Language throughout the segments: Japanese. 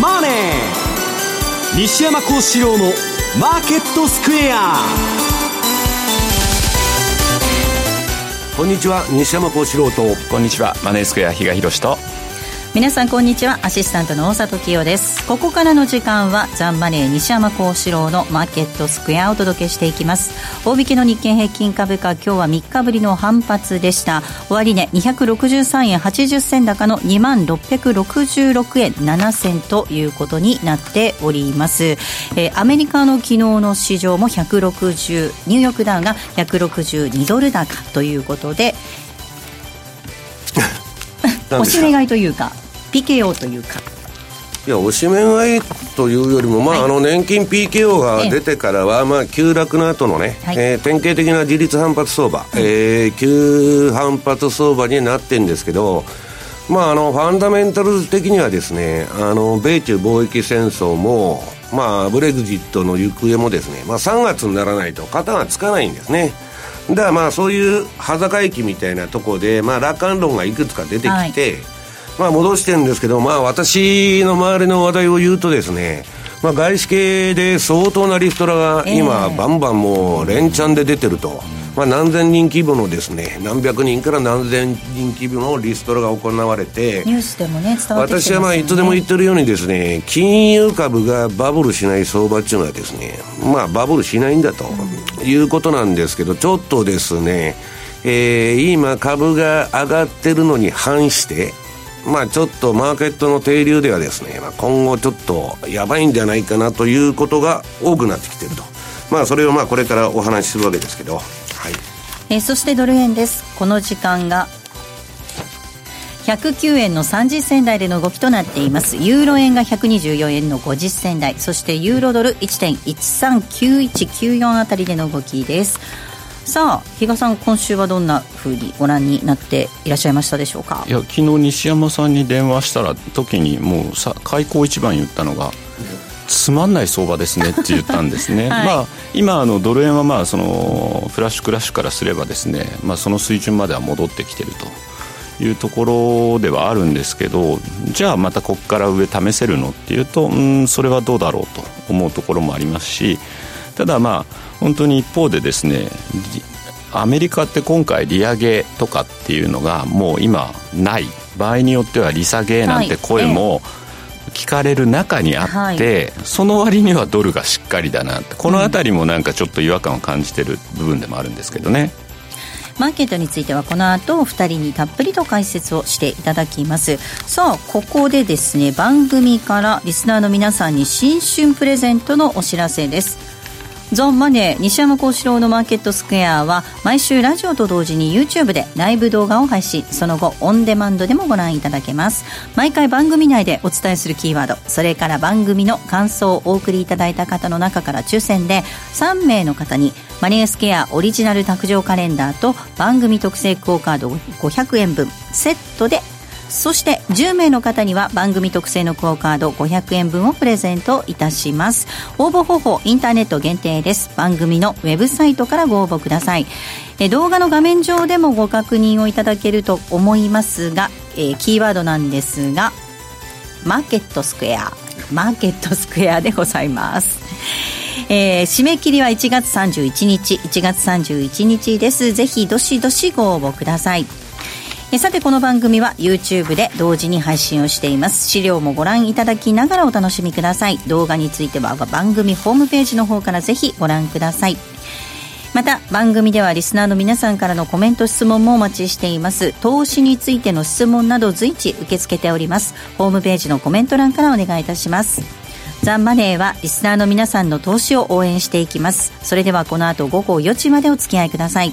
マネー」西山幸四郎の「マーケットスクエア」こんにちは。西山幸四郎と。こんにちは。マネースクエア比嘉宏と皆さんこんにちは。アシスタントの大里清です。ここからの時間はザンマネー西山幸四郎のマーケットスクエアをお届けしていきます。大引けの日経平均株価今日は3日ぶりの反発でした。終値263円80銭高の2万666円7銭ということになっております、えー、アメリカの昨日の市場も160ニューヨークダウが162ドル高ということで おしめ買いというか PKO というか。いや、おしめ買いというよりも、まあ、はい、あの、年金 PKO が出てからは、まあ、急落の後のね、はい、えー、典型的な自立反発相場、はい、えー、急反発相場になってるんですけど、まあ、あの、ファンダメンタル的にはですね、あの、米中貿易戦争も、まあ、ブレグジットの行方もですね、まあ、3月にならないと型がつかないんですね。だからまあそういう端境駅みたいなところで、まあ、楽観論がいくつか出てきて、まあ、戻してるんですけど、まあ、私の周りの話題を言うとですね、まあ、外資系で相当なリストラが今、バンバンもう連チャンで出てると。まあ、何千人規模のですね何百人から何千人規模のリストラが行われてニュースでもね伝わってきてます、ね、私はまあいつでも言ってるようにですね金融株がバブルしない相場っていうのはですねまあバブルしないんだということなんですけどちょっとですねえー、今株が上がってるのに反してまあちょっとマーケットの定流ではですね、まあ、今後ちょっとやばいんじゃないかなということが多くなってきてると。まあそれをまあこれからお話しするわけですけど。はい。え、そしてドル円です。この時間が109円の30銭台での動きとなっていますユーロ円が124円の50銭台そしてユーロドル1.139194あたりでの動きですさあ比嘉さん今週はどんなふうにご覧になっていらっしゃいましたでしょうか？いや昨日西山さんに電話したら時にもうさ開口一番言ったのがつまんない相場ですねって言ったんですね、はい、まあ、今あのドル円はまあそのフラッシュクラッシュからすればですね、まあ、その水準までは戻ってきてるというところではあるんですけどじゃあまたここから上試せるのっていうとうんそれはどうだろうと思うところもありますしただまあ本当に一方でですねアメリカって今回利上げとかっていうのがもう今ない。場合によっては利下げなんて声も聞かれる中にあって、はい、その割にはドルがしっかりだなこの辺りもなんかちょっと違和感を感じてる部分でもあるんですけどね。マーケットについてはこの後お二人にたっぷりと解説をしていただきます。さあここでですね番組からリスナーの皆さんに新春プレゼントのお知らせですゾンマネー西山幸四郎のマーケットスクエアは毎週ラジオと同時に YouTube でライブ動画を配信。その後オンデマンドでもご覧いただけます。毎回番組内でお伝えするキーワード。それから番組の感想をお送りいただいた方の中から抽選で3名の方にマネースケアオリジナル卓上カレンダーと番組特製クオカード500円分セットでそして10名の方には番組特製のクオカード500円分をプレゼントいたします。応募方法インターネット限定です。番組のウェブサイトからご応募ください。え動画の画面上でもご確認をいただけると思いますが、えー、キーワードなんですがマーケットスクエア。マーケットスクエアでございます。えー、締め切りは1月31日。1月31日です。ぜひどしどしご応募ください。えさてこの番組は YouTube で同時に配信をしています。資料もご覧いただきながらお楽しみください。動画については番組ホームページの方からぜひご覧ください。また番組ではリスナーの皆さんからのコメント質問もお待ちしています。投資についての質問など随時受け付けております。ホームページのコメント欄からお願いいたします。ザマネーはリスナーの皆さんの投資を応援していきます。それではこの後午後4時までお付き合いください。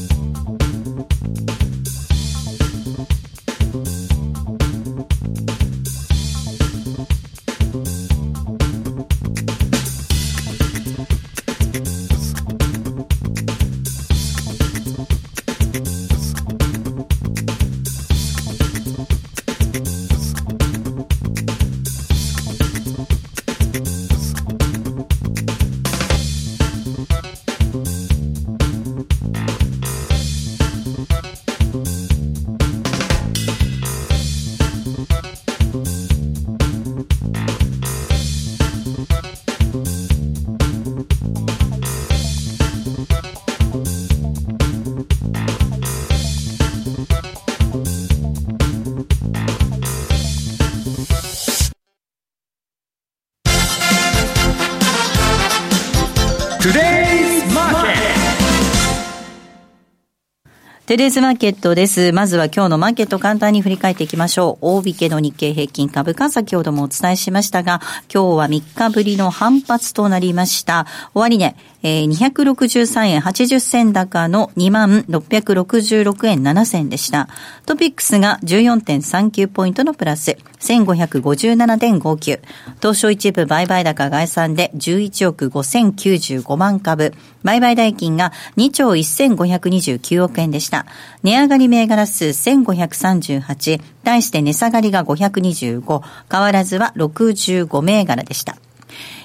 テレーズマーケットです。まずは今日のマーケット簡単に振り返っていきましょう。大引けの日経平均株価、先ほどもお伝えしましたが、今日は3日ぶりの反発となりました。終値、えー、263円80銭高の2666円7銭でした。トピックスが14.39ポイントのプラス、1557.59。東証一部売買高概算で11億5095万株。売買代金が2兆1529億円でした。値上がり銘柄数1538。対して値下がりが525。変わらずは65銘柄でした。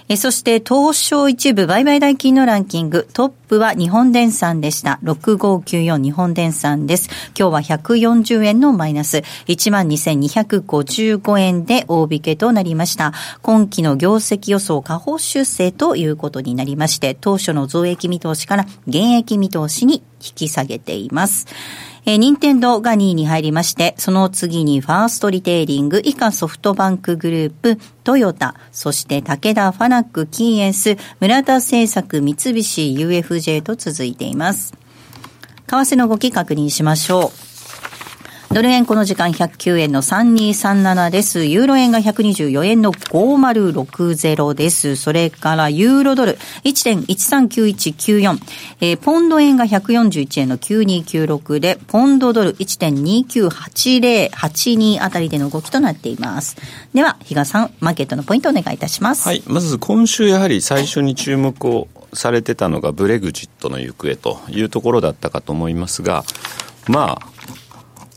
えそして東証一部売買代金のランキング、トップは日本電産でした。6594日本電産です。今日は140円のマイナス、12,255円で大引けとなりました。今期の業績予想下方修正ということになりまして、当初の増益見通しから減益見通しに引き下げています。えー、任天堂が2位に入りまして、その次にファーストリテイリング、以下ソフトバンクグループ、トヨタ、そして武田ファナック、キーエンス、村田製作、三菱 UFJ と続いています。為替の動き確認しましょう。ドル円この時間109円の3237です。ユーロ円が124円の5060です。それからユーロドル1.139194。えー、ポンド円が141円の9296で、ポンドドル1.298082あたりでの動きとなっています。では、比嘉さん、マーケットのポイントお願いいたします。はい。まず今週やはり最初に注目をされてたのがブレグジットの行方というところだったかと思いますが、まあ、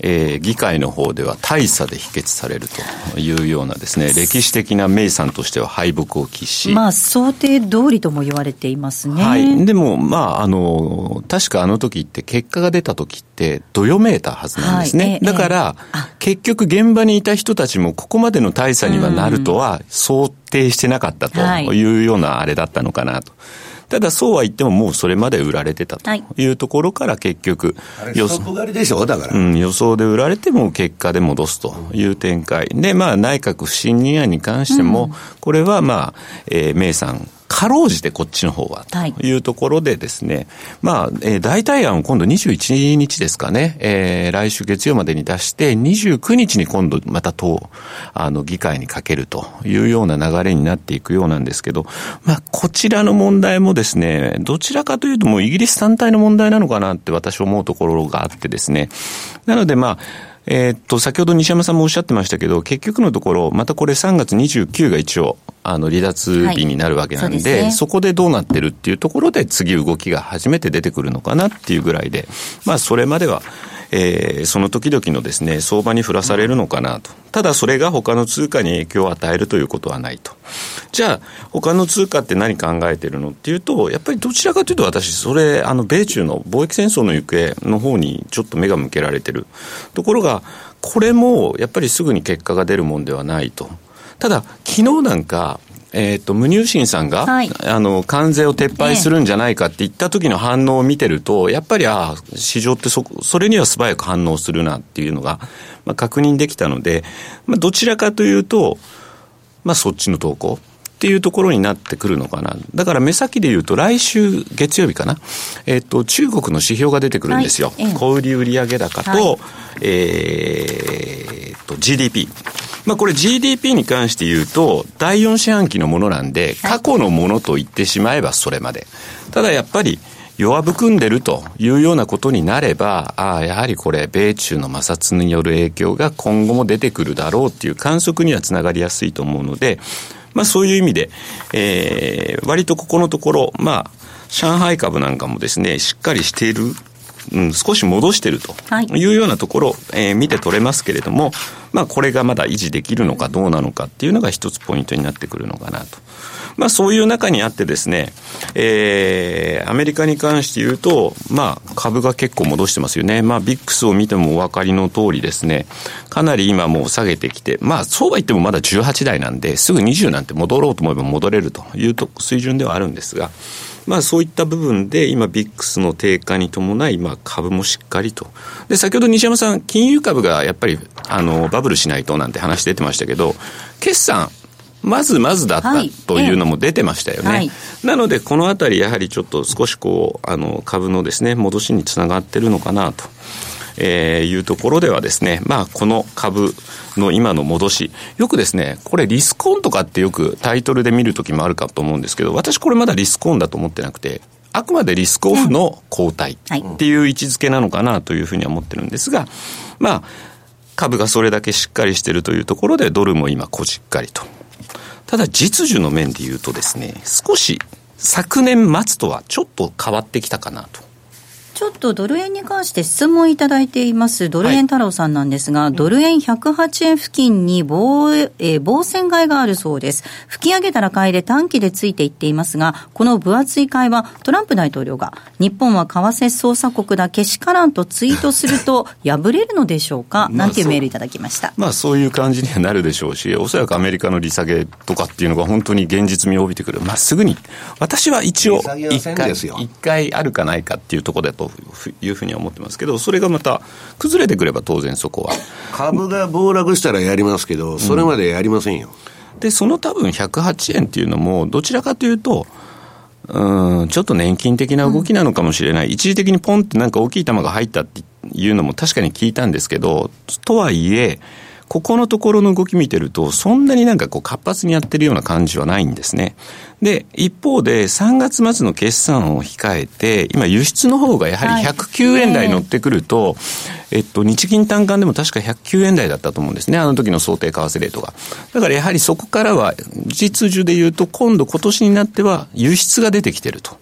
えー、議会の方では大差で否決されるというようなですね、歴史的な名産としては敗北を喫し。まあ、想定通りとも言われていますね。はい。でも、まあ、あの、確かあの時って結果が出た時ってどよめいたはずなんですね。はい、だから、結局現場にいた人たちもここまでの大差にはなるとは想定してなかったというようなあれだったのかなと。はいただそうは言ってももうそれまで売られてたとい。うところから結局、予想でしょ？だから、うん、予想で売られても結果で戻すという展開。で、まあ内閣不信任案に関しても、これはまあ、えー、名産かろうじてこっちの方はというところでですね、はい、まあ、えー、代替案を今度21日ですかね、えー、来週月曜までに出して、29日に今度また党、あの、議会にかけるというような流れになっていくようなんですけど、まあ、こちらの問題もですね、どちらかというともうイギリス単体の問題なのかなって私思うところがあってですね、なのでまあ、えー、っと、先ほど西山さんもおっしゃってましたけど、結局のところ、またこれ3月29が一応、あの、離脱日になるわけなんで、はいそでね、そこでどうなってるっていうところで、次動きが初めて出てくるのかなっていうぐらいで、まあ、それまでは、えー、その時々のですね、相場に振らされるのかなと。ただそれが他の通貨に影響を与えるということはないと。じゃあ、他の通貨って何考えてるのっていうと、やっぱりどちらかというと私、それ、あの、米中の貿易戦争の行方の方にちょっと目が向けられてる。ところが、これもやっぱりすぐに結果が出るもんではないと。ただ、昨日なんか、えっ、ー、と、無入信さんが、はい、あの、関税を撤廃するんじゃないかって言った時の反応を見てると、やっぱり、ああ、市場ってそ、それには素早く反応するなっていうのが、まあ、確認できたので、まあ、どちらかというと、まあ、そっちの投稿。っていうところになってくるのかな。だから目先で言うと来週月曜日かな。えっ、ー、と、中国の指標が出てくるんですよ。はい、小売売上高と、はい、えー、と、GDP。まあこれ GDP に関して言うと、第4四半期のものなんで、過去のものと言ってしまえばそれまで。ただやっぱり、弱含んでるというようなことになれば、ああ、やはりこれ、米中の摩擦による影響が今後も出てくるだろうっていう観測にはつながりやすいと思うので、まあそういう意味で、えー、割とここのところ、まあ、上海株なんかもですね、しっかりしているうん、少し戻してるというようなところ、えー、見て取れますけれども、まあ、これがまだ維持できるのかどうなのかっていうのが一つポイントになってくるのかなと。まあ、そういう中にあってですね、えー、アメリカに関して言うと、まあ、株が結構戻してますよね。まあ、ビックスを見てもお分かりの通りですね、かなり今もう下げてきて、まあ、そうは言ってもまだ18台なんで、すぐ20なんて戻ろうと思えば戻れるというと水準ではあるんですが、まあそういった部分で今ビックスの低下に伴い、まあ株もしっかりと。で、先ほど西山さん、金融株がやっぱりあのバブルしないとなんて話出てましたけど、決算まずまずだったというのも出てましたよね。はい、なので、このあたり、やはりちょっと少しこう、あの、株のですね、戻しにつながってるのかなと。えー、いうところではですね、まあ、この株の今の戻し、よくですね、これリスクオンとかってよくタイトルで見るときもあるかと思うんですけど、私これまだリスクオンだと思ってなくて、あくまでリスクオフの後退っていう位置づけなのかなというふうには思ってるんですが、まあ、株がそれだけしっかりしてるというところで、ドルも今こじっかりと。ただ実需の面で言うとですね、少し昨年末とはちょっと変わってきたかなと。ちょっとドル円に関して質問いただいています、ドル円太郎さんなんですが、はい、ドル円108円付近に棒,、えー、棒線買いがあるそうです。吹き上げたら買いで短期でついていっていますが、この分厚い買いはトランプ大統領が、日本は為替操作国だけしからんとツイートすると 破れるのでしょうか、なんていうメールいただきました。まあそういう感じにはなるでしょうし、おそらくアメリカの利下げとかっていうのが本当に現実味を帯びてくる。まあすぐに、私は一応一回、一回あるかないかっていうところだというふうには思ってますけど、それがまた崩れてくれば当然そこは。株が暴落したらやりますけど、それまでやりませんよ。うん、で、その多分108円っていうのも、どちらかというと、うん、ちょっと年金的な動きなのかもしれない、うん、一時的にポンってなんか大きい球が入ったっていうのも確かに聞いたんですけど、とはいえ、ここのところの動き見てると、そんなになんかこう活発にやってるような感じはないんですね。で、一方で3月末の決算を控えて、今輸出の方がやはり109円台乗ってくると、はいえっと、日銀単価でも確か109円台だったと思うんですね。あの時の想定為替レートが。だからやはりそこからは、実需で言うと、今度今年になっては輸出が出てきてると。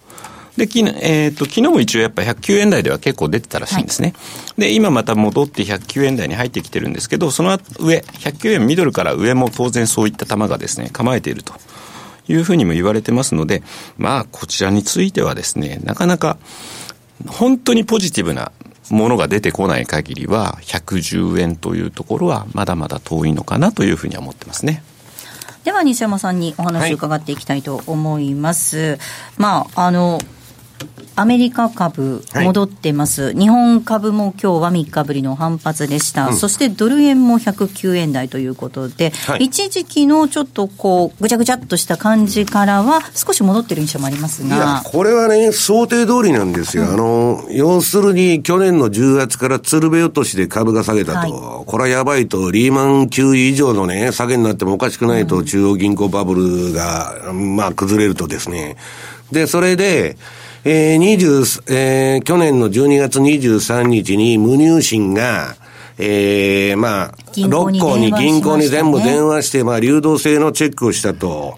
で、きえっ、ー、と、昨日も一応やっぱ109円台では結構出てたらしいんですね。はい、で、今また戻って109円台に入ってきてるんですけど、その上、109円ミドルから上も当然そういった球がですね、構えていると。いうふうにも言われてますので、まあ、こちらについてはですね、なかなか、本当にポジティブなものが出てこない限りは、110円というところは、まだまだ遠いのかなというふうには思ってますね。では西山さんにお話を伺っていきたいと思います。はい、まあ、あの、アメリカ株、戻ってます、はい、日本株も今日は3日ぶりの反発でした、うん、そしてドル円も109円台ということで、はい、一時期のちょっとこう、ぐちゃぐちゃっとした感じからは、少し戻ってる印象もありますが。これはね、想定通りなんですよ、うん、あの要するに去年の10月から鶴瓶落としで株が下げたと、はい、これはやばいと、リーマン級以上のね、下げになってもおかしくないと、うん、中央銀行バブルが、まあ、崩れるとですね、で、それで、えー、20、えー、去年の12月23日に無入信が、えー、まあ、6校に銀行に全部電話して、まあ、流動性のチェックをしたと。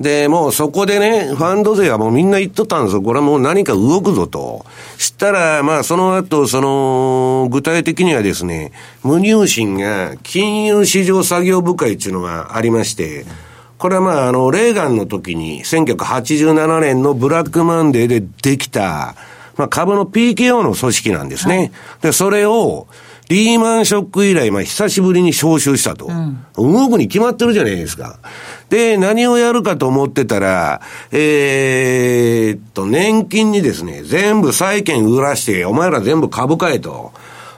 で、もうそこでね、ファンド勢はもうみんな言っとったんですよ。これはもう何か動くぞと。したら、まあその後、その、具体的にはですね、無入信が金融市場作業部会っていうのがありまして、これはまあ、あの、レーガンの時に、1987年のブラックマンデーでできた、まあ、株の PKO の組織なんですね。はい、で、それを、リーマンショック以来、まあ、久しぶりに招集したと。うん、動くに決まってるじゃないですか。で、何をやるかと思ってたら、えー、っと、年金にですね、全部債券売らして、お前ら全部株買えと。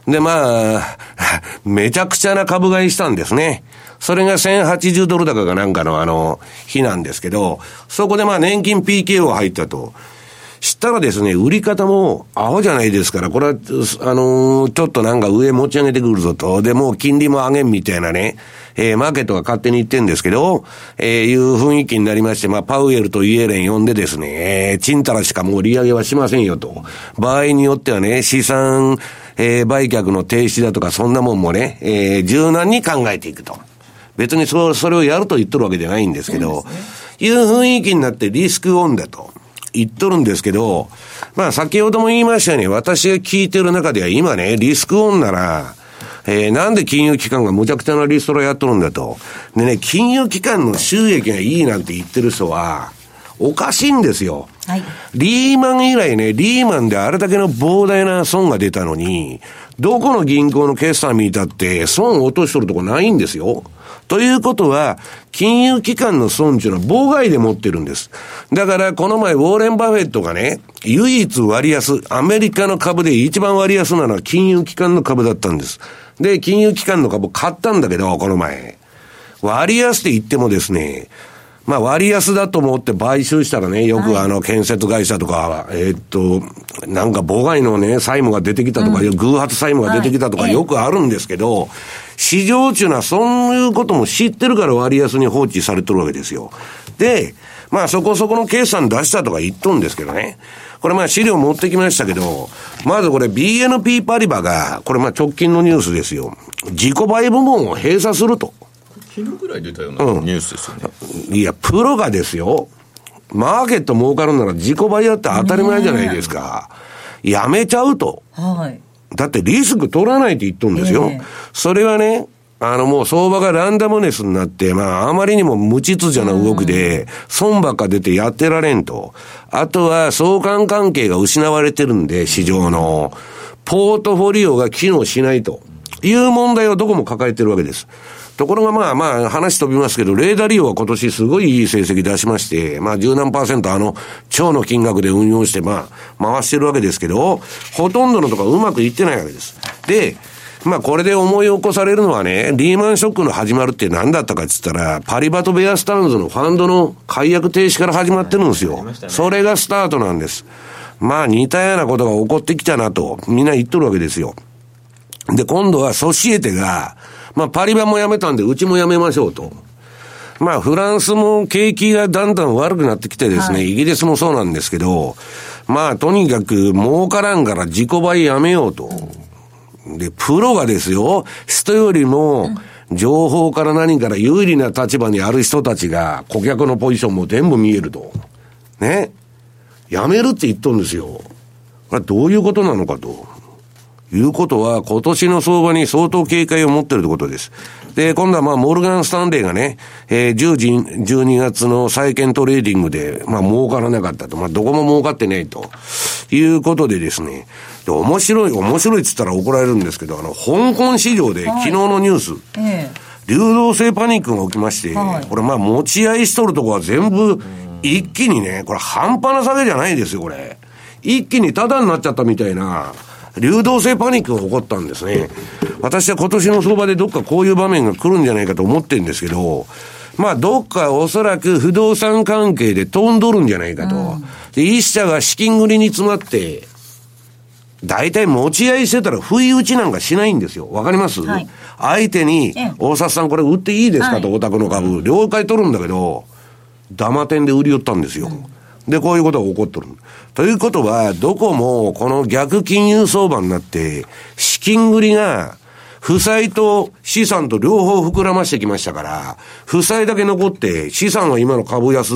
で、まあ、めちゃくちゃな株買いしたんですね。それが1080ドル高かなんかのあの、日なんですけど、そこでまあ年金 PKO 入ったと。したらですね、売り方もアホじゃないですから、これは、あのー、ちょっとなんか上持ち上げてくるぞと。で、もう金利も上げんみたいなね、えー、マーケットが勝手に言ってんですけど、えー、いう雰囲気になりまして、まあ、パウエルとイエレン呼んでですね、えー、チンタラしかもう利上げはしませんよと。場合によってはね、資産、えー、売却の停止だとか、そんなもんもね、えー、柔軟に考えていくと。別にそそれをやると言っとるわけじゃないんですけど、ね、いう雰囲気になってリスクオンだと言っとるんですけど、まあ先ほども言いましたように、私が聞いてる中では今ね、リスクオンなら、えー、なんで金融機関がむちゃくちゃなリストラやっとるんだと。でね、金融機関の収益がいいなんて言ってる人は、おかしいんですよ。はい、リーマン以来ね、リーマンであれだけの膨大な損が出たのに、どこの銀行の決算見たって損を落としとるとこないんですよ。ということは、金融機関の損っていうのは妨害で持ってるんです。だから、この前、ウォーレン・バフェットがね、唯一割安、アメリカの株で一番割安なのは金融機関の株だったんです。で、金融機関の株買ったんだけど、この前。割安って言ってもですね、まあ割安だと思って買収したらね、よくあの建設会社とか、えー、っと、なんか母外のね、債務が出てきたとか、うん、偶発債務が出てきたとかよくあるんですけど、市場っていうのはそういうことも知ってるから割安に放置されてるわけですよ。で、まあそこそこの決算出したとか言っとんですけどね。これまあ資料持ってきましたけど、まずこれ BNP パリバが、これまあ直近のニュースですよ。自己売部門を閉鎖すると。昨日ぐらい出たようなニュースですよね。うん、いや、プロがですよ。マーケット儲かるなら自己売やって当たり前じゃないですか。やめちゃうと。はい。だってリスク取らないって言っとるんですよ。えー、それはね、あのもう相場がランダムネスになって、まああまりにも無秩序な動きで、損ばっか出てやってられんと。あとは相関関係が失われてるんで、市場の。ポートフォリオが機能しないという問題をどこも抱えてるわけです。ところがまあまあ話飛びますけど、レーダー利用は今年すごいいい成績出しまして、まあ十何パーセントあの超の金額で運用してまあ回してるわけですけど、ほとんどのとこうまくいってないわけです。で、まあこれで思い起こされるのはね、リーマンショックの始まるって何だったかって言ったら、パリバトベアスタンズのファンドの解約停止から始まってるんですよ。それがスタートなんです。まあ似たようなことが起こってきたなと、みんな言っとるわけですよ。で、今度はソシエテが、まあ、パリバも辞めたんで、うちも辞めましょうと。まあ、フランスも景気がだんだん悪くなってきてですね、はい、イギリスもそうなんですけど、まあ、とにかく儲からんから自己倍やめようと。で、プロがですよ、人よりも、情報から何から有利な立場にある人たちが、顧客のポジションも全部見えると。ね。やめるって言っとるんですよ。これどういうことなのかと。いうことは、今年の相場に相当警戒を持ってるってことです。で、今度はまあ、モルガン・スタンレーがね、えー、10時、12月の債券トレーディングで、まあ、儲からなかったと。まあ、どこも儲かってないと。いうことでですね、で面白い、面白いっつったら怒られるんですけど、あの、香港市場で昨日のニュース、はい流動性パニックが起きまして、はい、これまあ、持ち合いしとるとこは全部、一気にね、これ半端な下げじゃないですよ、これ。一気にタダになっちゃったみたいな、流動性パニックが起こったんですね。私は今年の相場でどっかこういう場面が来るんじゃないかと思ってるんですけど、まあ、どっかおそらく不動産関係で飛んどるんじゃないかと。うん、で、一社が資金繰りに詰まって、大体持ち合いしてたら不意打ちなんかしないんですよ。わかります、はい、相手に、大札さんこれ売っていいですかと、お宅の株。了解取るんだけど、ダマ店で売り寄ったんですよ。で、こういうことが起こってる。ということは、どこもこの逆金融相場になって、資金繰りが、負債と資産と両方膨らましてきましたから、負債だけ残って、資産は今の株安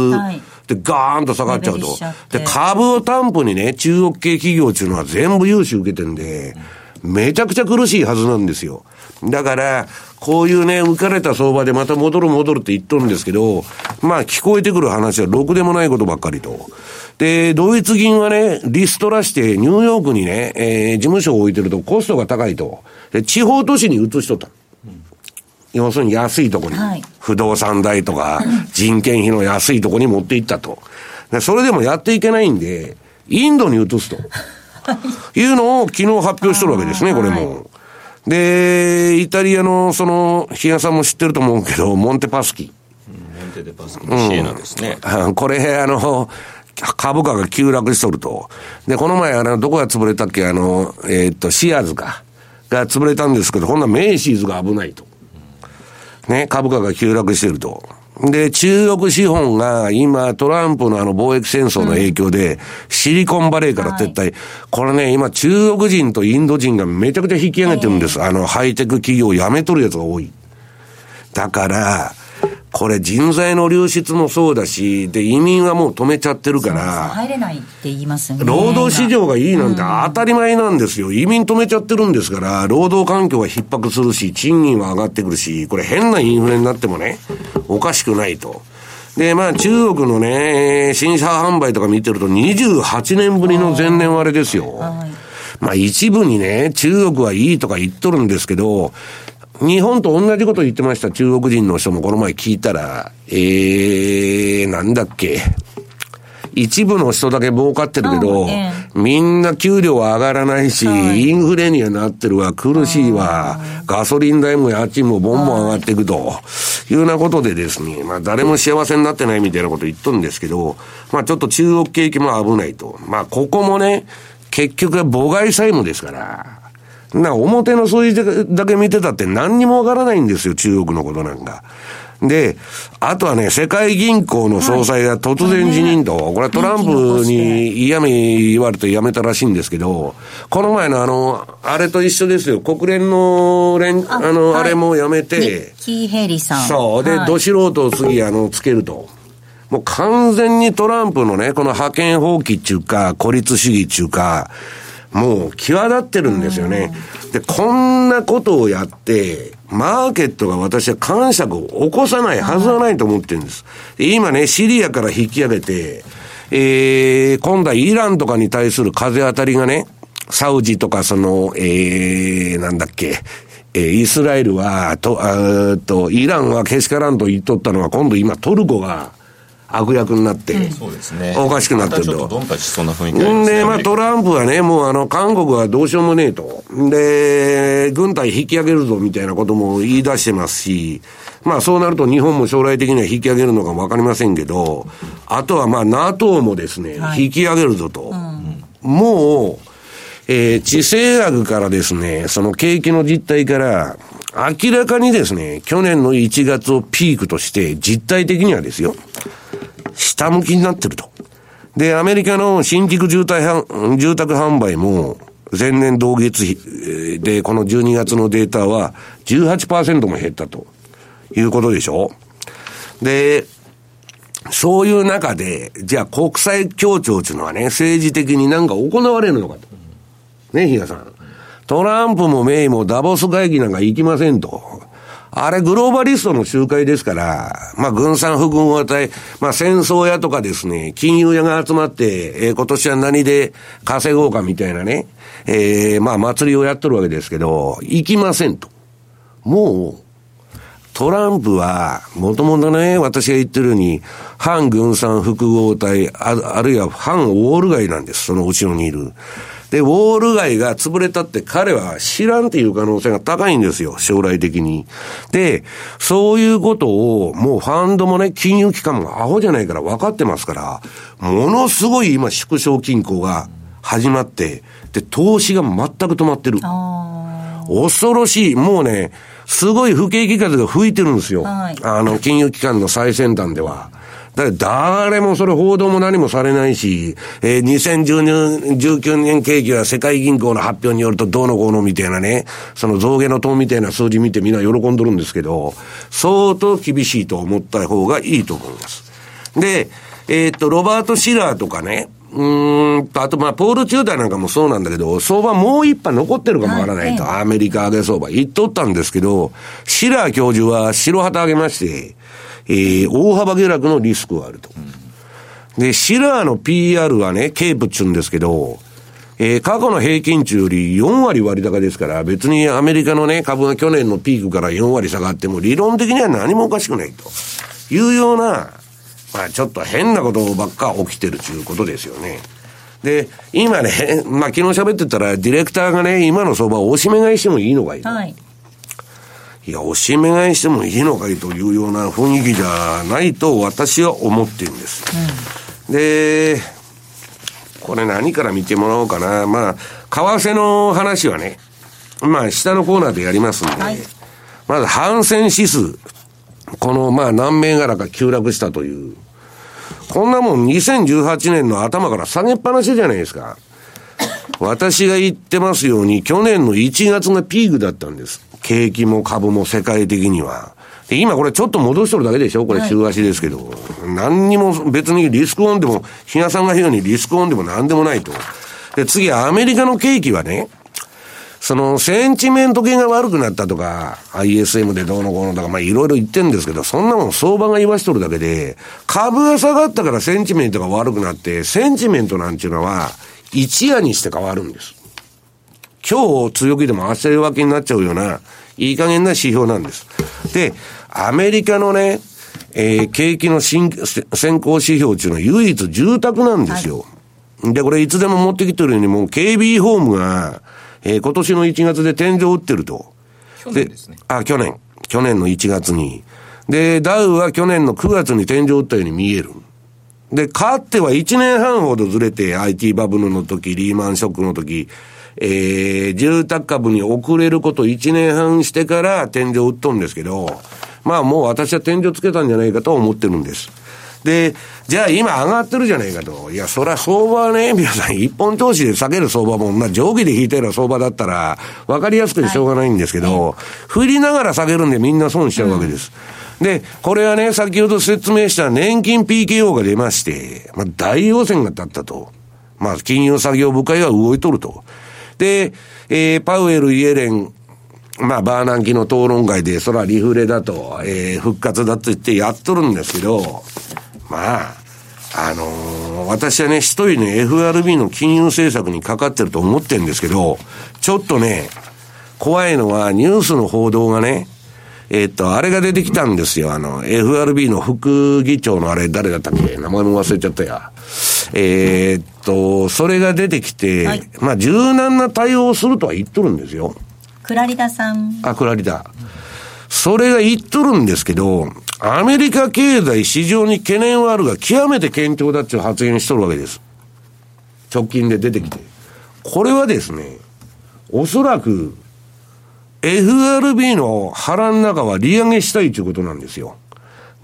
でガーンと下がっちゃうと。で、株を担保にね、中国系企業っていうのは全部融資受けてんで、めちゃくちゃ苦しいはずなんですよ。だから、こういうね、浮かれた相場でまた戻る戻るって言っとるんですけど、まあ聞こえてくる話はろくでもないことばっかりと。で、ドイツ銀はね、リストラしてニューヨークにね、えー、事務所を置いてるとコストが高いと。で、地方都市に移しとった。要するに安いとこに、はい、不動産代とか人件費の安いとこに持っていったと。でそれでもやっていけないんで、インドに移すと。いうのを昨日発表しとるわけですね、これも。で、イタリアの、その、比嘉さんも知ってると思うけど、モンテパスキ。モンテデパスキのシエナですね。うん、これ、あの、株価が急落しとると。で、この前、あの、どこが潰れたっけ、あの、えー、っと、シアーズか。が潰れたんですけど、ほんなメイシーズが危ないと。ね、株価が急落してると。で、中国資本が今トランプのあの貿易戦争の影響で、シリコンバレーから撤退、はい、これね、今中国人とインド人がめちゃくちゃ引き上げてるんです。あの、ハイテク企業を辞めとるやつが多い。だから、これ人材の流出もそうだし、で、移民はもう止めちゃってるから。入れないって言いますね。労働市場がいいなんて当たり前なんですよ。移民止めちゃってるんですから、労働環境は逼迫するし、賃金は上がってくるし、これ変なインフレになってもね、おかしくないと。で、まあ中国のね、新車販売とか見てると28年ぶりの前年割れですよ。まあ一部にね、中国はいいとか言っとるんですけど、日本と同じこと言ってました中国人の人もこの前聞いたら、えー、なんだっけ。一部の人だけ儲かってるけど、みんな給料は上がらないし、インフレにはなってるわ、苦しいわ、ガソリン代も家賃もボンボン上がっていくと。いうようなことでですね、まあ誰も幸せになってないみたいなこと言っとるんですけど、まあちょっと中国景気も危ないと。まあここもね、結局は母外債務ですから、な、表の数字だけ見てたって何にもわからないんですよ、中国のことなんか。で、あとはね、世界銀行の総裁が突然辞任と、これはトランプに嫌味言われて辞めたらしいんですけど、この前のあの、あれと一緒ですよ、国連の連、あの、あれも辞めて、キーヘリさん。そう、で、ど素人を次、あの、つけると。もう完全にトランプのね、この覇権放棄っていうか、孤立主義っていうか、もう際立ってるんですよね。で、こんなことをやって、マーケットが私は感触を起こさないはずはないと思ってるんです。で今ね、シリアから引き上げて、えー、今度はイランとかに対する風当たりがね、サウジとかその、えー、なんだっけ、えー、イスラエルは、と、あと、イランはけしからんと言っとったのは、今度今トルコが、悪役になって、そうですね、おかしくなってると。ちょっとドンタしそうな雰囲気で、ね、まあ、トランプはね、もうあの、韓国はどうしようもねえと。で、軍隊引き上げるぞみたいなことも言い出してますし、まあそうなると日本も将来的には引き上げるのかもわかりませんけど、あとはまあ NATO もですね、はい、引き上げるぞと。うん、もう、えー、地政学からですね、その景気の実態から、明らかにですね、去年の1月をピークとして、実態的にはですよ、下向きになってると。で、アメリカの新築住宅住宅販売も、前年同月比で、この12月のデータは18%も減ったということでしょで、そういう中で、じゃあ国際協調っていうのはね、政治的になんか行われるのかと。ね、比嘉さん。トランプもメイもダボス会議なんか行きませんと。あれグローバリストの集会ですから、まあ軍産不軍を与え、まあ戦争屋とかですね、金融屋が集まって、えー、今年は何で稼ごうかみたいなね、えー、まあ祭りをやっとるわけですけど、行きませんと。もう、トランプは、もともとね、私が言ってるように、反軍産複合体、ああるいは反ウォール街なんです、その後ろにいる。で、ウォール街が潰れたって彼は知らんっていう可能性が高いんですよ、将来的に。で、そういうことを、もうファンドもね、金融機関もアホじゃないから分かってますから、ものすごい今縮小均衡が始まって、で、投資が全く止まってる。恐ろしい。もうね、すごい不景気風が吹いてるんですよ。はい、あの、金融機関の最先端では。だ誰もそれ報道も何もされないし、えー、2019年景気は世界銀行の発表によるとどうのこうのみたいなね、その増減の塔みたいな数字見てみんな喜んどるんですけど、相当厳しいと思った方がいいと思います。で、えー、っと、ロバート・シラーとかね、うんと、あと、まあ、ポール・チューダーなんかもそうなんだけど、相場もう一波残ってるかもわからないと、はい、アメリカ上げ相場言っとったんですけど、シラー教授は白旗上げまして、えー、大幅下落のリスクがあると。で、シラーの PR はね、ケープっちゅうんですけど、えー、過去の平均値より4割割高ですから、別にアメリカのね、株が去年のピークから4割下がっても、理論的には何もおかしくないというような、まあちょっと変なことばっか起きてるということですよね。で、今ね、まあ昨日喋ってたら、ディレクターがね、今の相場をおしめ買いしてもいいのかいと。はいいや、おしめ買いしてもいいのかいというような雰囲気じゃないと私は思ってるんです。うん、で、これ何から見てもらおうかな。まあ、為替の話はね、まあ、下のコーナーでやりますんで、はい、まず、反戦指数。この、まあ、何銘柄か急落したという。こんなもん2018年の頭から下げっぱなしじゃないですか。私が言ってますように、去年の1月がピークだったんです。景気も株も世界的には。で、今これちょっと戻しとるだけでしょ？これ週足ですけど。はい、何にも別にリスクオンでも、比嘉さんが言うようにリスクオンでも何でもないと。で、次アメリカの景気はね、その、センチメント系が悪くなったとか、ISM でどうのこうのとか、まあいろいろ言ってんですけど、そんなもん相場が言わしとるだけで、株が下がったからセンチメントが悪くなって、センチメントなんていうのは、一夜にして変わるんです。今日強気でも明日弱気になっちゃうような、いい加減な指標なんです。で、アメリカのね、えー、景気の先行指標っていうのは唯一住宅なんですよ。はい、で、これいつでも持ってきてるように、もう KB ホームが、えー、今年の1月で天井打ってると。去年ですね。あ、去年。去年の1月に。で、ダウは去年の9月に天井打ったように見える。で、かっては1年半ほどずれて IT バブルの時、リーマンショックの時、えー、住宅株に遅れること1年半してから天井打っとんですけど、まあもう私は天井つけたんじゃないかと思ってるんです。で、じゃあ今上がってるじゃないかと。いや、そりゃ相場はね、皆さん一本投資で下げる相場も、まあ上下で引いたような相場だったら、わかりやすくてしょうがないんですけど、はい、振りながら下げるんでみんな損しちゃうわけです。うん、で、これはね、先ほど説明した年金 PKO が出まして、まあ大陽線が立ったと。まあ金融作業部会が動いとると。で、えー、パウエル、イエレン、まあ、バーナンキの討論会で、それはリフレだと、えー、復活だと言ってやっとるんですけど、まあ、あのー、私はね、一人ね、FRB の金融政策にかかってると思ってるんですけど、ちょっとね、怖いのはニュースの報道がね、えっ、と、あれが出てきたんですよ。あの、FRB の副議長のあれ、誰だったっけ？名前も忘れちゃったや。えっと、それが出てきて、はい、まあ、柔軟な対応をするとは言っとるんですよ。クラリダさん。あ、クラリダ。それが言っとるんですけど、アメリカ経済市場に懸念はあるが、極めて堅調だっていう発言しとるわけです。直近で出てきて。これはですね、おそらく、FRB の腹の中は利上げしたいということなんですよ。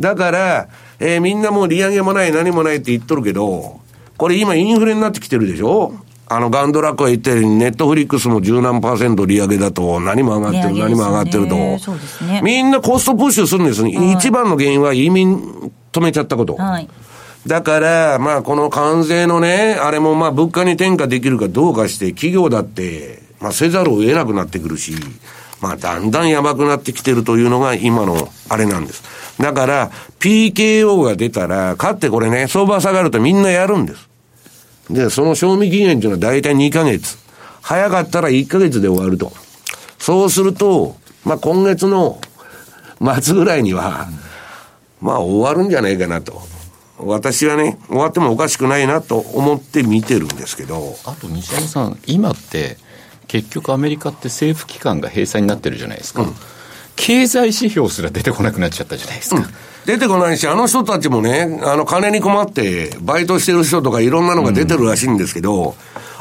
だから、えー、みんなもう利上げもない何もないって言っとるけど、これ今インフレになってきてるでしょ？あの、ガンドラックが言ったように、ネットフリックスも十何パーセント利上げだと、何も上がってる、何も上がってると。ね、みんなコストプッシュするんですね。はい、一番の原因は移民止めちゃったこと。はい、だから、まあ、この関税のね、あれもまあ、物価に転嫁できるかどうかして、企業だって、まあ、せざるを得なくなってくるし、まあ、だんだんやばくなってきてるというのが今のあれなんです。だから、PKO が出たら、かってこれね、相場下がるとみんなやるんです。で、その賞味期限っていうのは大体2ヶ月。早かったら1ヶ月で終わると。そうすると、まあ今月の末ぐらいには、まあ終わるんじゃないかなと。私はね、終わってもおかしくないなと思って見てるんですけど。あと西山さん、今って、結局アメリカって政府機関が閉鎖になってるじゃないですか。うん、経済指標すら出てこなくなっちゃったじゃないですか。うん出てこないし、あの人たちもね、あの、金に困って、バイトしてる人とかいろんなのが出てるらしいんですけど、うん、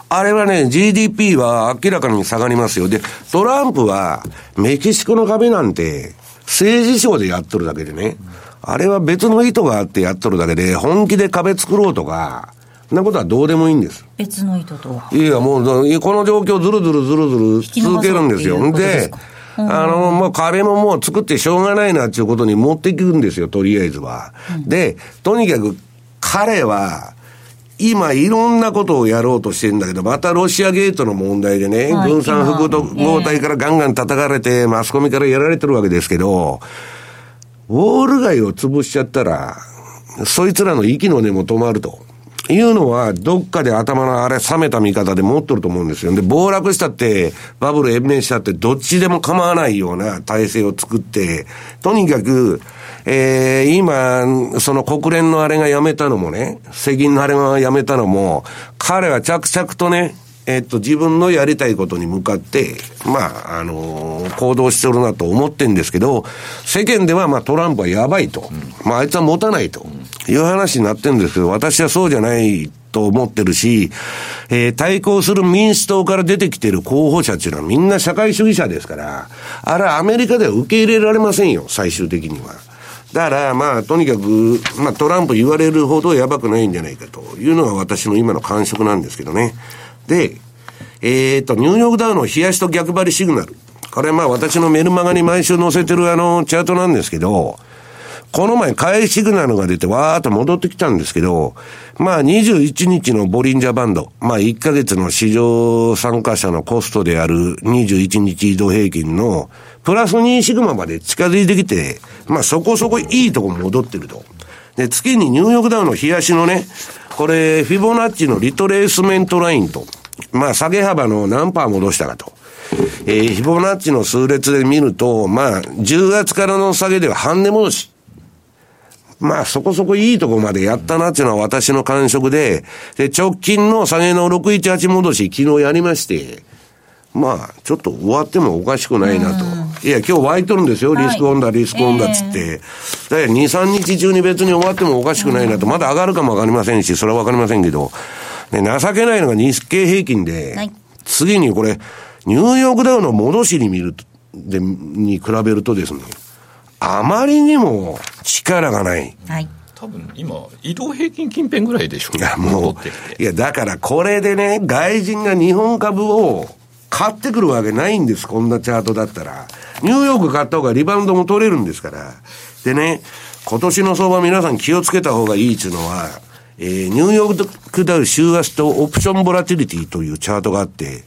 あれはね、GDP は明らかに下がりますよ。で、トランプは、メキシコの壁なんて、政治省でやっとるだけでね、あれは別の意図があってやっとるだけで、本気で壁作ろうとか、なことはどうでもいいんです。別の意図とはいや、もう、この状況ずるずるずるずる続けるんですよ。で、あの、もう壁ももう作ってしょうがないなっていうことに持っていくんですよ、とりあえずは。うん、で、とにかく彼は、今いろんなことをやろうとしてるんだけど、またロシアゲートの問題でね、軍産複合体からガンガン叩かれて、マスコミからやられてるわけですけど、ウォール街を潰しちゃったら、そいつらの息の根も止まると。いうのは、どっかで頭のあれ冷めた見方で持っとると思うんですよ。で、暴落したって、バブル延命したって、どっちでも構わないような体制を作って、とにかく、えー、今、その国連のあれがやめたのもね、世銀のあれがやめたのも、彼は着々とね、えっと、自分のやりたいことに向かって、まあ、あのー、行動してるなと思ってんですけど、世間では、まあ、トランプはやばいと。うん、まあ、あいつは持たないと。いう話になってるんですけど、私はそうじゃないと思ってるし、えー、対抗する民主党から出てきてる候補者っていうのはみんな社会主義者ですから、あれアメリカでは受け入れられませんよ、最終的には。だから、まあ、とにかく、まあ、トランプ言われるほどやばくないんじゃないかというのが私の今の感触なんですけどね。で、えっ、と、ニューヨークダウの冷やしと逆張りシグナル。これまあ私のメルマガに毎週載せてるあのチャートなんですけど、この前買いシグナルが出てわーっと戻ってきたんですけど、まあ21日のボリンジャーバンド、まあ1ヶ月の市場参加者のコストである21日移動平均のプラス2シグマまで近づいてきて、まあそこそこいいとこ戻ってると。で、月にニューヨークダウンの冷やしのね、これ、フィボナッチのリトレースメントラインと、まあ、下げ幅の何パー戻したかと。えー、フィボナッチの数列で見ると、まあ、10月からの下げでは半値戻し。まあ、そこそこいいとこまでやったなっていうのは私の感触で、で、直近の下げの618戻し、昨日やりまして、まあ、ちょっと終わってもおかしくないなと。いや、今日湧いとるんですよ。リスクオンだ、リスクオンだっつって。えー、だから2、3日中に別に終わってもおかしくないなと、まだ上がるかもわかりませんし、それはわかりませんけど、ね、情けないのが日経平均で、はい、次にこれ、ニューヨークダウの戻しに見るで、に比べるとですね、あまりにも力がない。はい。多分今、移動平均近辺ぐらいでしょういや、もう、いや、だからこれでね、外人が日本株を買ってくるわけないんです、こんなチャートだったら。ニューヨーク買った方がリバウンドも取れるんですから。でね、今年の相場皆さん気をつけた方がいいっていうのは、えー、ニューヨークダウ週足とオプションボラティリティというチャートがあって、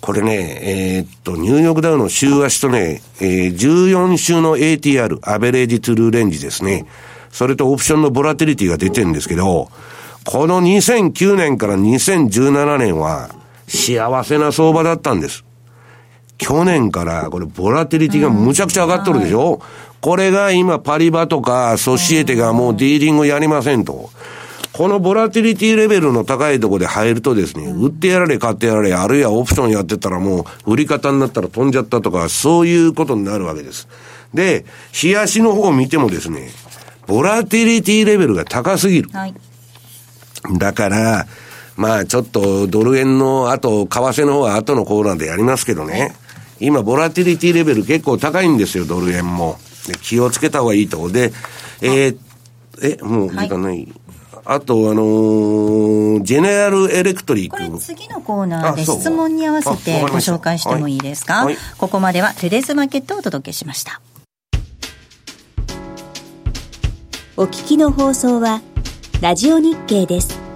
これね、えー、っと、ニューヨークダウの週足とね、えー、14週の ATR、アベレージトゥルーレンジですね。それとオプションのボラティリティが出てるんですけど、この2009年から2017年は幸せな相場だったんです。去年からこれボラティリティがむちゃくちゃ上がっとるでしょ、うん、これが今パリバとかソシエテがもうディーリングやりませんと。このボラティリティレベルの高いところで入るとですね、売ってやられ買ってやられ、あるいはオプションやってたらもう売り方になったら飛んじゃったとか、そういうことになるわけです。で、冷やしの方を見てもですね、ボラティリティレベルが高すぎる。はい、だから、まあちょっとドル円の後、為替の方は後のコーナーでやりますけどね。今、ボラティリティレベル結構高いんですよ、ドル円も。気をつけた方がいいと。で、えー、え、もう時間ない、はいあと、あのー、ジェネラルエレクトリック。これ次のコーナーで質問に合わせてご紹介してもいいですか、はい、ここまではテレスマーケットをお届けしました。お聞きの放送は、ラジオ日経です。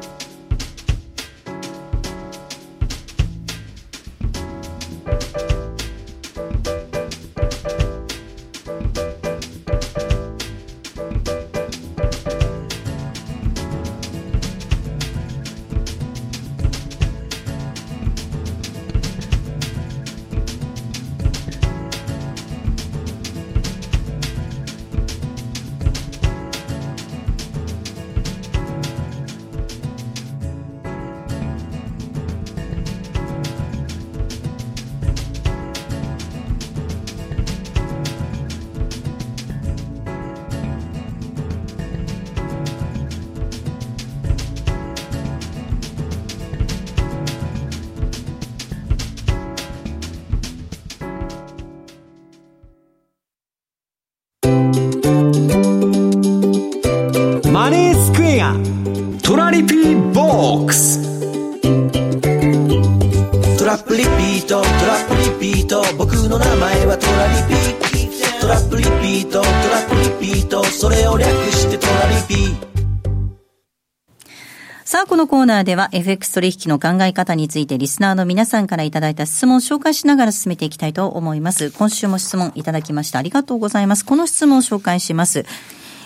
ナーでは FX 取引の考え方についてリスナーの皆さんからいただいた質問を紹介しながら進めていきたいと思います。今週も質問いただきました。ありがとうございます。この質問を紹介します。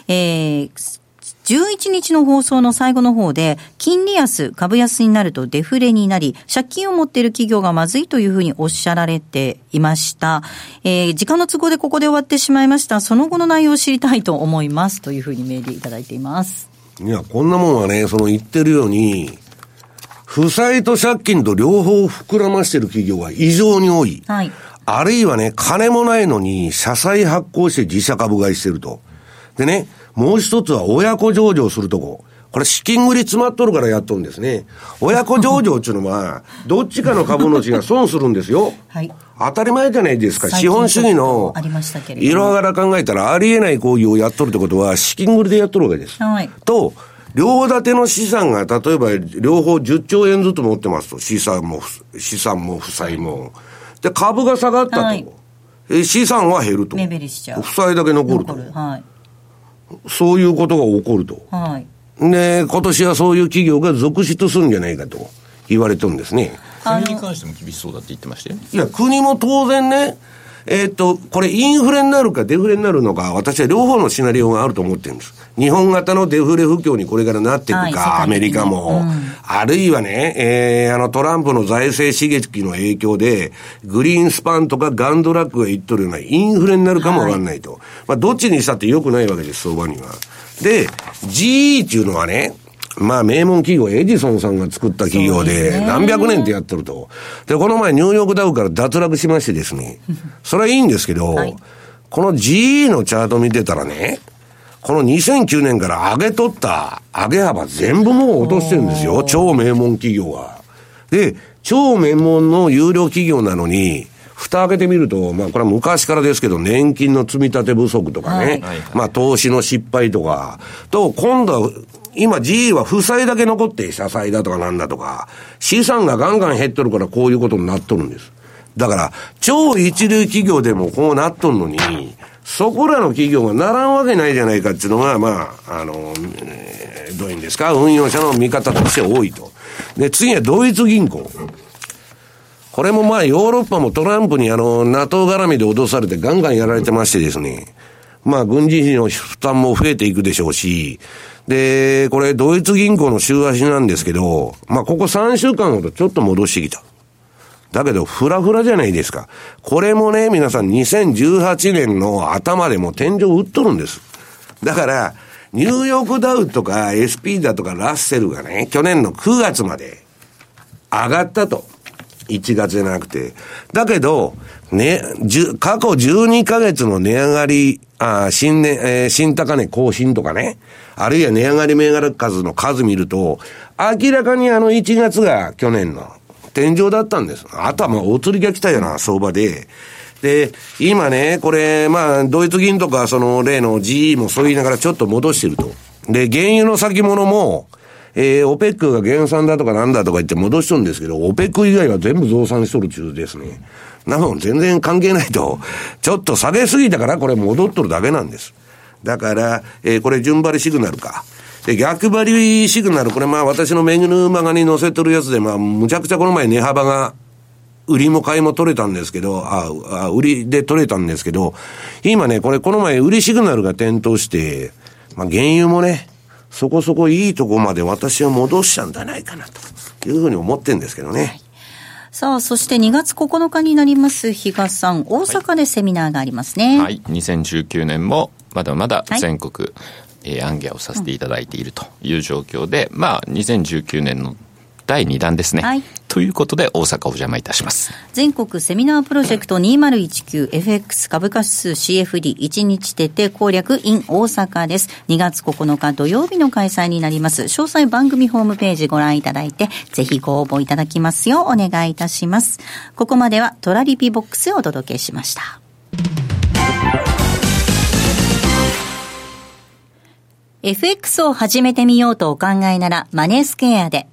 えー、11日の放送の最後の方で、金利安、株安になるとデフレになり、借金を持っている企業がまずいというふうにおっしゃられていました。えー、時間の都合でここで終わってしまいました。その後の内容を知りたいと思います。というふうにメールいただいています。いや、こんなもんはね、その言ってるように、負債と借金と両方膨らましてる企業が異常に多い。はい。あるいはね、金もないのに、社債発行して自社株買いしてると。でね、もう一つは親子上場するとこ。これ資金繰り詰まっとるからやっとるんですね。親子上場っていうのは、どっちかの株主が損するんですよ。はい。当たり前じゃないですか。資本主義の、色柄考えたらありえない行為をやっとるってことは、資金繰りでやっとるわけです。はい。と、両立ての資産が、例えば両方10兆円ずつ持ってますと。資産も、資産も負債も。で、株が下がったと。はい、資産は減ると。目減りしちゃう。負債だけ残ると。るはい。そういうことが起こると。はい。で、今年はそういう企業が続出するんじゃないかと言われてるんですね。国に関しても厳しそうだって言ってましたよ。いや、国も当然ね、えっ、と、これインフレになるかデフレになるのか、私は両方のシナリオがあると思ってるんです。日本型のデフレ不況にこれからなっていくか、はい、アメリカも、うん、あるいはね、えー、あのトランプの財政刺激の影響で、グリーンスパンとかガンドラックが言っとるようなインフレになるかもわかんないと。はい、まあ、どっちにしたって良くないわけです、相場には。で、GE っていうのはね、まあ名門企業、エジソンさんが作った企業で、何百年ってやってると。で、この前ニューヨークダウから脱落しましてですね、それはいいんですけど、はい、この GE のチャート見てたらね、この2009年から上げ取った上げ幅全部もう落としてるんですよ。超名門企業は。で、超名門の有料企業なのに、蓋開けてみると、まあこれは昔からですけど、年金の積み立て不足とかね、はい、まあ投資の失敗とか、と、今度は、今 GE は負債だけ残って社債だとかなんだとか、資産がガンガン減っとるからこういうことになっとるんです。だから、超一流企業でもこうなっとるのに、そこらの企業がならんわけないじゃないかっていうのが、まあ、あの、えー、どういうんですか、運用者の見方として多いと。で、次はドイツ銀行。これもまあヨーロッパもトランプにあの、NATO 絡みで脅されてガンガンやられてましてですね。まあ軍事費の負担も増えていくでしょうし、で、これドイツ銀行の週足なんですけど、まあここ3週間ほどちょっと戻してきた。だけど、フラフラじゃないですか。これもね、皆さん2018年の頭でも天井打っとるんです。だから、ニューヨークダウとか SP だとかラッセルがね、去年の9月まで上がったと。1月じゃなくて。だけど、ね、過去12ヶ月の値上がり、あ新年、えー、新高値更新とかね、あるいは値上がり銘柄数の数見ると、明らかにあの1月が去年の天井だったんです。あとはまあ、お釣りが来たような相場で、で、今ね、これ、まあ、ドイツ銀とか、その例の GE もそう言いながらちょっと戻してると。で、原油の先物も、えー、オペックが減産だとかなんだとか言って戻しとるんですけど、オペック以外は全部増産しとる中ですね。なの全然関係ないと、ちょっと下げすぎたからこれ戻っとるだけなんです。だから、えー、これ順張りシグナルか。で、逆張りシグナル、これまあ私のメグヌマガに載せてるやつで、まあむちゃくちゃこの前値幅が、売りも買いも取れたんですけど、あ、あ売りで取れたんですけど、今ね、これこの前売りシグナルが点灯して、まあ原油もね、そこそこいいとこまで私は戻しちゃうんじゃないかなというふうに思ってるんですけどね。はいさあ、そして2月9日になります、比嘉さん、大阪でセミナーがありますね。はい、はい、2019年もまだまだ全国、えー、アンギャをさせていただいているという状況で、うん、まあ、2019年の第2弾ですね。はい。ということで、大阪お邪魔いたします。全国セミナープロジェクト 2019FX 株価指数 CFD1 日徹底攻略 in 大阪です。2月9日土曜日の開催になります。詳細番組ホームページご覧いただいて、ぜひご応募いただきますようお願いいたします。ここまではトラリピボックスをお届けしました。FX を始めてみようとお考えならマネースケアで、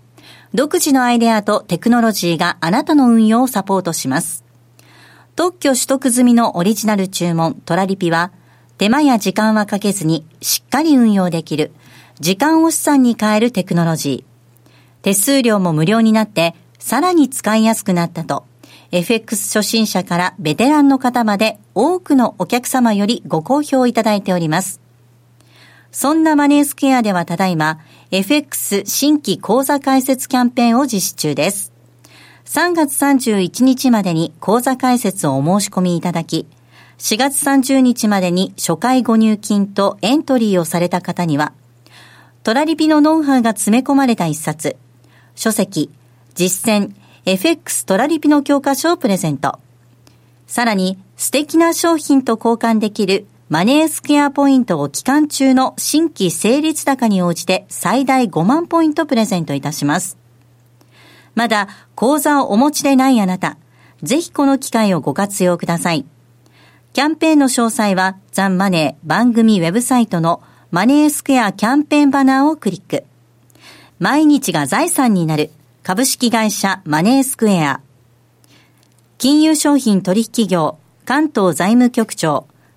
独自のアイデアとテクノロジーがあなたの運用をサポートします。特許取得済みのオリジナル注文トラリピは、手間や時間はかけずにしっかり運用できる、時間を資産に変えるテクノロジー。手数料も無料になって、さらに使いやすくなったと、FX 初心者からベテランの方まで多くのお客様よりご好評いただいております。そんなマネースケアではただいま、FX 新規講座開設キャンペーンを実施中です。3月31日までに講座開設をお申し込みいただき、4月30日までに初回ご入金とエントリーをされた方には、トラリピのノウハウが詰め込まれた一冊、書籍、実践、FX トラリピの教科書をプレゼント。さらに、素敵な商品と交換できるマネースケアポイントを期間中の新規成立高に応じて最大5万ポイントプレゼントいたします。まだ口座をお持ちでないあなた、ぜひこの機会をご活用ください。キャンペーンの詳細はザンマネー番組ウェブサイトのマネースクエアキャンペーンバナーをクリック。毎日が財産になる株式会社マネースクエア。金融商品取引業関東財務局長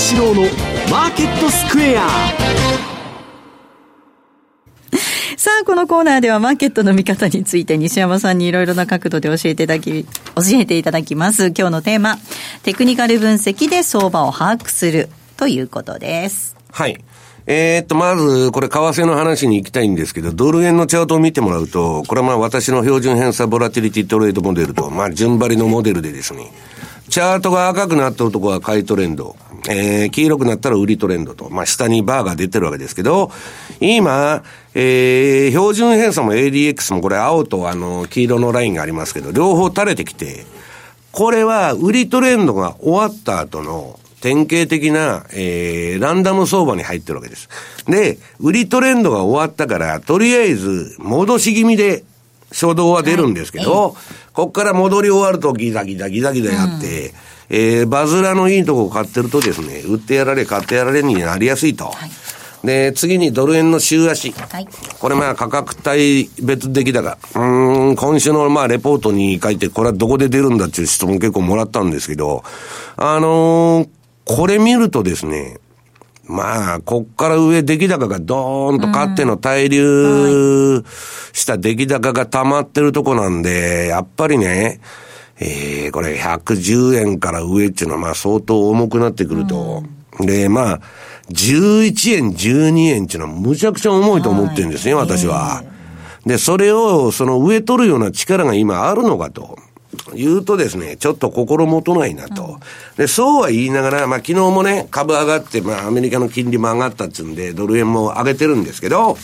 四郎のマーケットスクエア さあ、このコーナーではマーケットの見方について西山さんにいろいろな角度で教えていただき、教えていただきます。今日のテーマ、テクニカル分析で相場を把握するということです。はい。えー、っと、まず、これ、為替の話に行きたいんですけど、ドル円のチャートを見てもらうと、これはまあ私の標準偏差ボラティリティトレードモデルと、まあ順張りのモデルでですね、チャートが赤くなったとこは買いトレンド、えー、黄色くなったら売りトレンドと、まあ下にバーが出てるわけですけど、今、えー、標準偏差も ADX もこれ青とあの、黄色のラインがありますけど、両方垂れてきて、これは売りトレンドが終わった後の、典型的な、えー、ランダム相場に入ってるわけです。で、売りトレンドが終わったから、とりあえず、戻し気味で、初動は出るんですけど、はい、こっから戻り終わるとギザギザギザギザやって、うん、えー、バズラのいいとこを買ってるとですね、売ってやられ、買ってやられになりやすいと。はいで、次にドル円の週足。はい、これまあ価格帯別出来高。うん、今週のまあレポートに書いて、これはどこで出るんだっていう質問結構もらったんですけど、あのー、これ見るとですね、まあ、こっから上出来高がドーンと勝っての滞留した出来高が溜まってるとこなんで、やっぱりね、えー、これ110円から上っていうのはまあ相当重くなってくると。で、まあ、11円、12円っていうのはむちゃくちゃ重いと思ってるんですね、私は。で、それを、その上取るような力が今あるのかと。言うとですね、ちょっと心もとないなと。で、そうは言いながら、まあ昨日もね、株上がって、まあアメリカの金利も上がったっつうんで、ドル円も上げてるんですけど、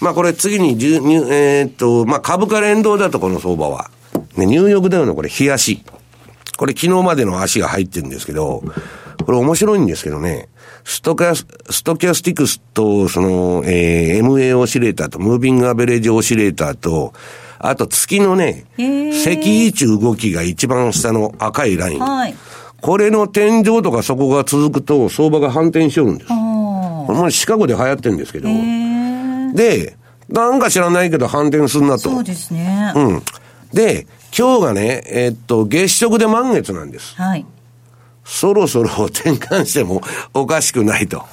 まあこれ次に、えー、っと、まあ株価連動だとこの相場は。ね、ニューヨークダウのこれ、冷やし。これ昨日までの足が入ってるんですけど、これ面白いんですけどね、ストキャス、ストキャスティクスと、その、えー、MA オシレーターと、ムービングアベレージオシレーターと、あと月のね、赤位置動きが一番下の赤いライン。はい、これの天井とかそこが続くと相場が反転しよるんです。これもシカゴで流行ってるんですけど。で、なんか知らないけど反転するなと。そうですね。うん。で、今日がね、えー、っと、月食で満月なんです。はい。そろそろ転換してもおかしくないと。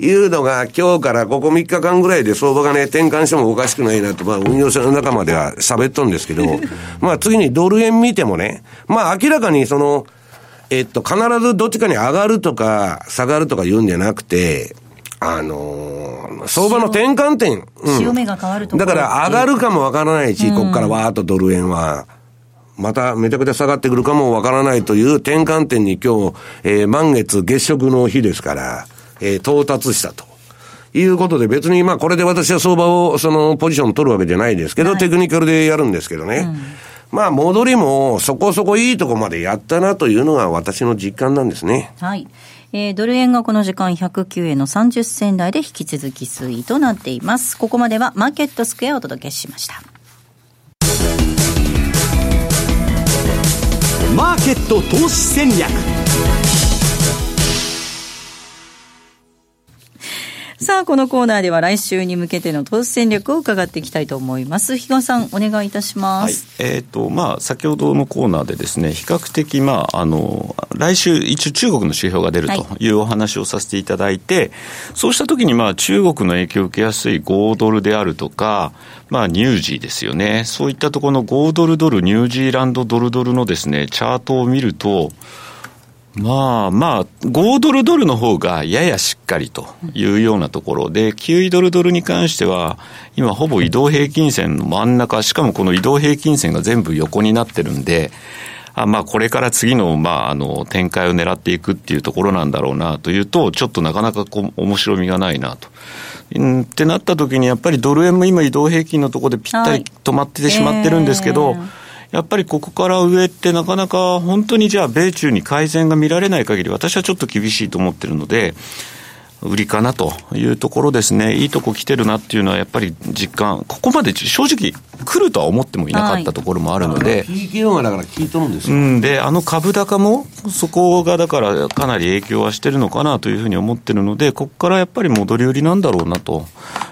いうのが、今日からここ3日間ぐらいで相場がね、転換してもおかしくないなと、まあ、運用者の仲間では喋っとんですけど、まあ、次にドル円見てもね、まあ、明らかにその、えっと、必ずどっちかに上がるとか、下がるとか言うんじゃなくて、あのー、相場の転換点。うん、潮目が変わるとだから上がるかもわからないし、ここからわーっとドル円は。まためちゃくちゃ下がってくるかもわからないという転換点に今日、えー、満月月食の日ですから、えー、到達したと。いうことで別にまあこれで私は相場をそのポジション取るわけじゃないですけど、はい、テクニカルでやるんですけどね。うん、まあ戻りもそこそこいいとこまでやったなというのが私の実感なんですね。はい。えー、ドル円がこの時間109円の30銭台で引き続き推移となっています。ここまではマーケットスクエアをお届けしました。マーケット投資戦略。さあ、このコーナーでは来週に向けての投資戦略を伺っていきたいと思います。比嘉さん、お願いいたします。はい、えっ、ー、と、まあ、先ほどのコーナーでですね、比較的、まあ、あの、来週、一応中国の指標が出るというお話をさせていただいて、はい、そうした時に、まあ、中国の影響を受けやすい5ドルであるとか、まあ、ニュージーですよね。そういったところの5ドルドル、ニュージーランドドルドルのですね、チャートを見ると、まあまあ、5ドルドルの方がややしっかりというようなところで、9ドルドルに関しては、今ほぼ移動平均線の真ん中、しかもこの移動平均線が全部横になってるんで、あまあ、これから次の,、まあ、あの展開を狙っていくっていうところなんだろうなというと、ちょっとなかなかこう面白みがないなと。うんってなった時に、やっぱりドル円も今移動平均のところでぴったり止まってしまってるんですけど、はいえーやっぱりここから上ってなかなか本当にじゃあ米中に改善が見られない限り私はちょっと厳しいと思ってるので、売りかなというところですね、いいとこ来てるなっていうのは、やっぱり実感、ここまで正直、来るとは思ってもいなかったところもあるので、PKO がだから効いとるんですよ、うん、で、あの株高も、そこがだからかなり影響はしてるのかなというふうに思ってるので、ここからやっぱり戻り売りなんだろうなと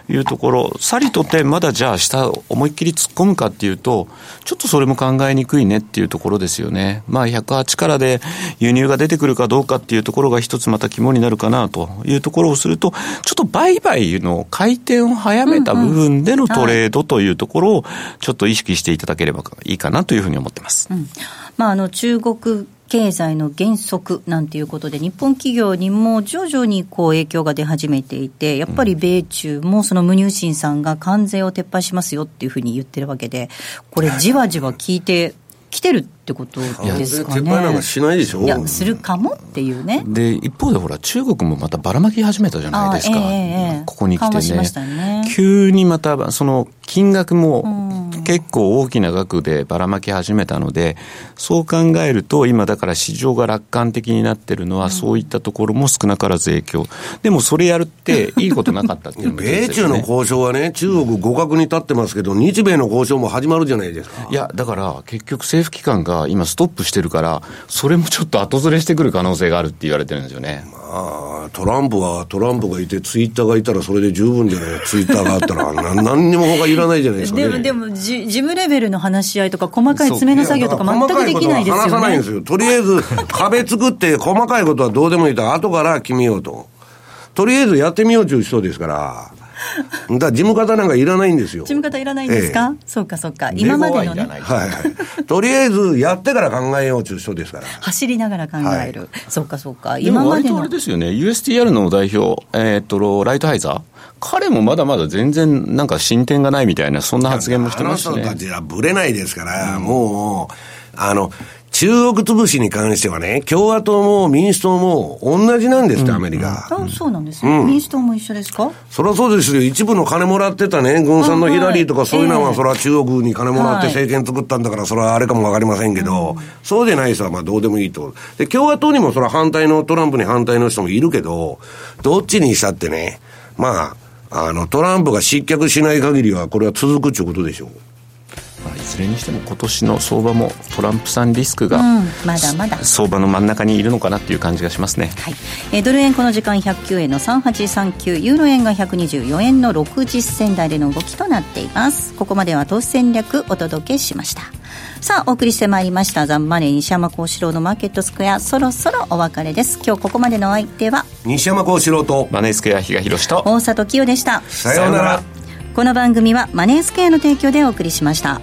いうところ、さりとてまだじゃあ下思いっきり突っ込むかっていうと、ちょっとそれも考えにくいねっていうところですよね。まあ108からで輸入が出てくるかどうかっていうところが一つまた肝になるかなというところをすると、ちょっと売買の回転を早めた部分でのトレードというところをちょっと意識していただければいいかなというふうに思ってます。うん、まあ、あの中国経済の減速なんていうことで、日本企業にも徐々にこう影響が出始めていて、やっぱり米中もその無入信さんが関税を撤廃しますよっていうふうに言ってるわけで、これ、じわじわ聞いてきてるってことですかね。撤廃なんかしないでしょいや、するかもっていうね。で、一方でほら、中国もまたばらまき始めたじゃないですか。えー、ここに来てね。ね急にまた、その、金額も結構大きな額でばらまき始めたので、そう考えると、今だから市場が楽観的になってるのは、そういったところも少なからず影響。でもそれやるっていいことなかったっていうね、米中の交渉はね、中国互角に立ってますけど、日米の交渉も始まるじゃないですか。いや、だから結局政府機関が今ストップしてるから、それもちょっと後ずれしてくる可能性があるって言われてるんですよね。まあ、トランプはトランプがいて、ツイッターがいたらそれで十分じゃない、ツイッターがあったら、何にも他いらないじゃないですか、ね、でも、でもじ、事務レベルの話し合いとか、細かい詰めの作業とか、全くできないですよね。話さないんですよ。とりあえず、壁作って、細かいことはどうでもいいと、後から決めようと。とりあえずやってみようという人ですから。だから事務方なんかいらないんですよ。事務方いらないんですか、ええ、そうかそうか。今までのね。はい。とりあえずやってから考えようという人ですから。走りながら考える。はい、そうかそうか。今までの。あれですよね。USTR の代表、えー、っと、ライトハイザー。彼もまだまだ全然なんか進展がないみたいな、そんな発言もしてますね。あの人たちはぶれないですから、うん、もう、あの、中国潰しに関してはね、共和党も民主党も同じなんですって、アメリカ。あそうなんですね、民主党も一緒ですか？そりゃそうですよ。一部の金もらってたね、軍産のヒラリーとかそういうのは、それは中国に金もらって政権作ったんだから、それはあれかもわかりませんけど、そうでない人はまあどうでもいいと。で、共和党にもそれは反対の、トランプに反対の人もいるけど、どっちにしたってね、まあ、あの、トランプが失脚しない限りは、これは続くっていうことでしょう。まあ、いずれにしても今年の相場もトランプさんリスクが、まだまだ。相場の真ん中にいるのかなっていう感じがしますね、はい。えー、ドル円この時間109円の3839ユーロ円が124円の60銭台での動きとなっています。ここまでは投資戦略お届けしました。さあお送りしてまいりました。ザンマネー西山幸四郎のマーケットスクエア。そろそろお別れです。今日ここまでの相手は？西山幸四郎とマネースクエア比嘉宏と大里清でした。さようなら。この番組はマネースクエアの提供でお送りしました